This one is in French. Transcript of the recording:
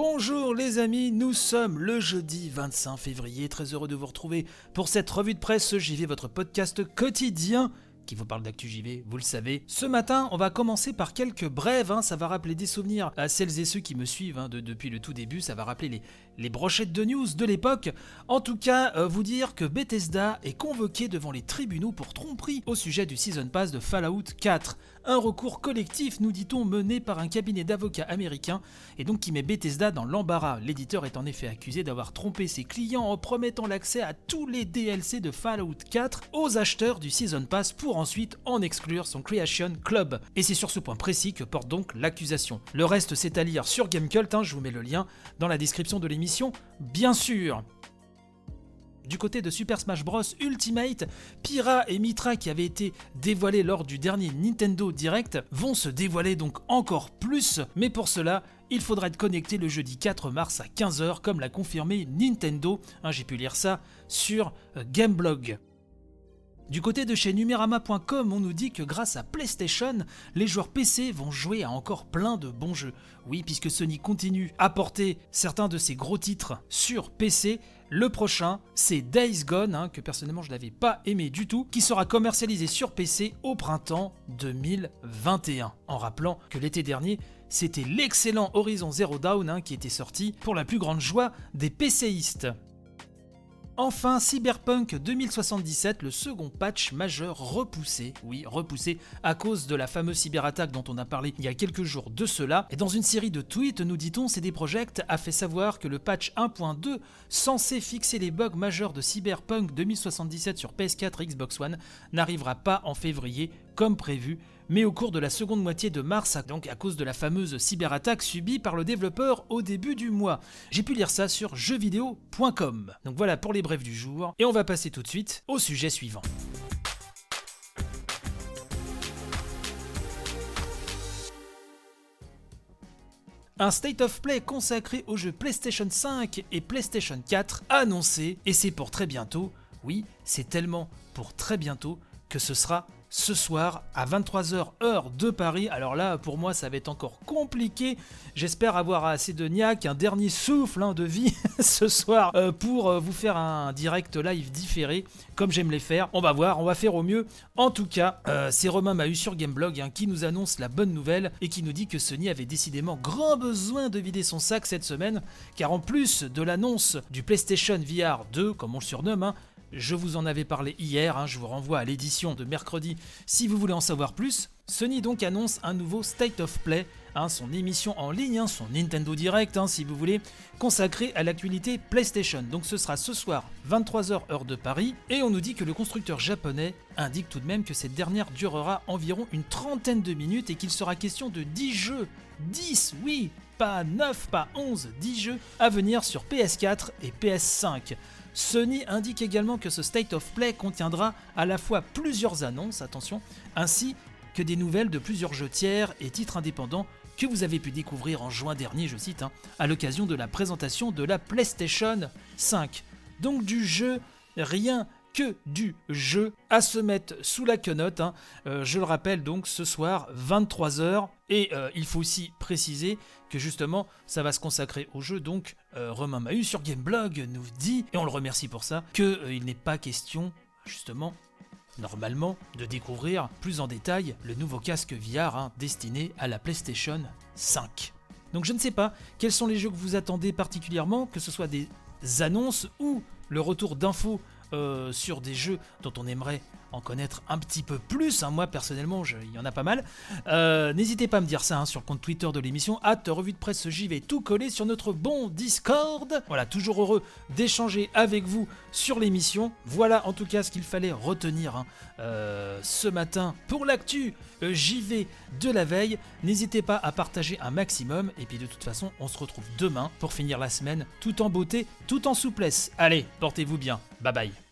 Bonjour les amis, nous sommes le jeudi 25 février, très heureux de vous retrouver pour cette revue de presse JV, votre podcast quotidien qui vous parle d'actu JV, vous le savez. Ce matin, on va commencer par quelques brèves, hein. ça va rappeler des souvenirs à celles et ceux qui me suivent hein, depuis le tout début, ça va rappeler les, brochettes de news de l'époque. En tout cas, euh, vous dire que Bethesda est convoqué devant les tribunaux pour tromperie au sujet du Season Pass de Fallout 4. Un recours collectif, nous dit-on, mené par un cabinet d'avocats américains et donc qui met Bethesda dans l'embarras. L'éditeur est en effet accusé d'avoir trompé ses clients en promettant l'accès à tous les DLC de Fallout 4 aux acheteurs du Season Pass pour ensuite en exclure son Creation Club. Et c'est sur ce point précis que porte donc l'accusation. Le reste c'est à lire sur Gamecult, hein, je vous mets le lien dans la description de l'émission, bien sûr. Du côté de Super Smash Bros Ultimate, Pyra et Mitra qui avaient été dévoilés lors du dernier Nintendo Direct vont se dévoiler donc encore plus, mais pour cela, il faudra être connecté le jeudi 4 mars à 15h comme l'a confirmé Nintendo, hein, j'ai pu lire ça sur euh, Gameblog. Du côté de chez Numerama.com, on nous dit que grâce à PlayStation, les joueurs PC vont jouer à encore plein de bons jeux. Oui, puisque Sony continue à porter certains de ses gros titres sur PC, le prochain, c'est Days Gone, hein, que personnellement je n'avais pas aimé du tout, qui sera commercialisé sur PC au printemps 2021. En rappelant que l'été dernier, c'était l'excellent Horizon Zero Dawn hein, qui était sorti pour la plus grande joie des PCistes. Enfin, Cyberpunk 2077, le second patch majeur repoussé, oui, repoussé à cause de la fameuse cyberattaque dont on a parlé il y a quelques jours de cela. Et dans une série de tweets, nous dit-on, CD Projekt a fait savoir que le patch 1.2, censé fixer les bugs majeurs de Cyberpunk 2077 sur PS4 et Xbox One, n'arrivera pas en février comme prévu, mais au cours de la seconde moitié de mars, donc à cause de la fameuse cyberattaque subie par le développeur au début du mois. J'ai pu lire ça sur jeuxvideo.com. Donc voilà pour les brèves du jour, et on va passer tout de suite au sujet suivant. Un State of Play consacré aux jeux PlayStation 5 et PlayStation 4 annoncé, et c'est pour très bientôt. Oui, c'est tellement pour très bientôt que ce sera ce soir à 23h heure de Paris. Alors là, pour moi, ça va être encore compliqué. J'espère avoir assez de niaque, un dernier souffle hein, de vie ce soir euh, pour euh, vous faire un direct live différé, comme j'aime les faire. On va voir, on va faire au mieux. En tout cas, euh, c'est Romain Mahu sur Gameblog hein, qui nous annonce la bonne nouvelle et qui nous dit que Sony avait décidément grand besoin de vider son sac cette semaine, car en plus de l'annonce du PlayStation VR 2, comme on le surnomme, hein, je vous en avais parlé hier, hein, je vous renvoie à l'édition de mercredi si vous voulez en savoir plus. Sony donc annonce un nouveau State of Play, hein, son émission en ligne, hein, son Nintendo Direct si vous voulez, consacré à l'actualité PlayStation. Donc ce sera ce soir 23h heure de Paris et on nous dit que le constructeur japonais indique tout de même que cette dernière durera environ une trentaine de minutes et qu'il sera question de 10 jeux. 10, oui, pas 9, pas 11, 10 jeux à venir sur PS4 et PS5. Sony indique également que ce State of Play contiendra à la fois plusieurs annonces, attention, ainsi que des nouvelles de plusieurs jeux tiers et titres indépendants que vous avez pu découvrir en juin dernier, je cite, hein, à l'occasion de la présentation de la PlayStation 5. Donc du jeu, rien que du jeu à se mettre sous la quenotte. Hein. Euh, je le rappelle donc ce soir 23h et euh, il faut aussi préciser que justement ça va se consacrer au jeu. Donc euh, Romain Mahut sur Gameblog nous dit, et on le remercie pour ça, qu'il n'est pas question justement normalement de découvrir plus en détail le nouveau casque VR hein, destiné à la PlayStation 5. Donc je ne sais pas quels sont les jeux que vous attendez particulièrement, que ce soit des annonces ou le retour d'infos euh, sur des jeux dont on aimerait en connaître un petit peu plus. Hein. Moi, personnellement, il y en a pas mal. Euh, n'hésitez pas à me dire ça hein, sur le compte Twitter de l'émission, hâte revue de presse vais tout coller sur notre bon Discord. Voilà, toujours heureux d'échanger avec vous sur l'émission. Voilà en tout cas ce qu'il fallait retenir hein, euh, ce matin pour l'actu euh, JV de la veille. N'hésitez pas à partager un maximum. Et puis de toute façon, on se retrouve demain pour finir la semaine tout en beauté, tout en souplesse. Allez, portez-vous bien. Bye bye.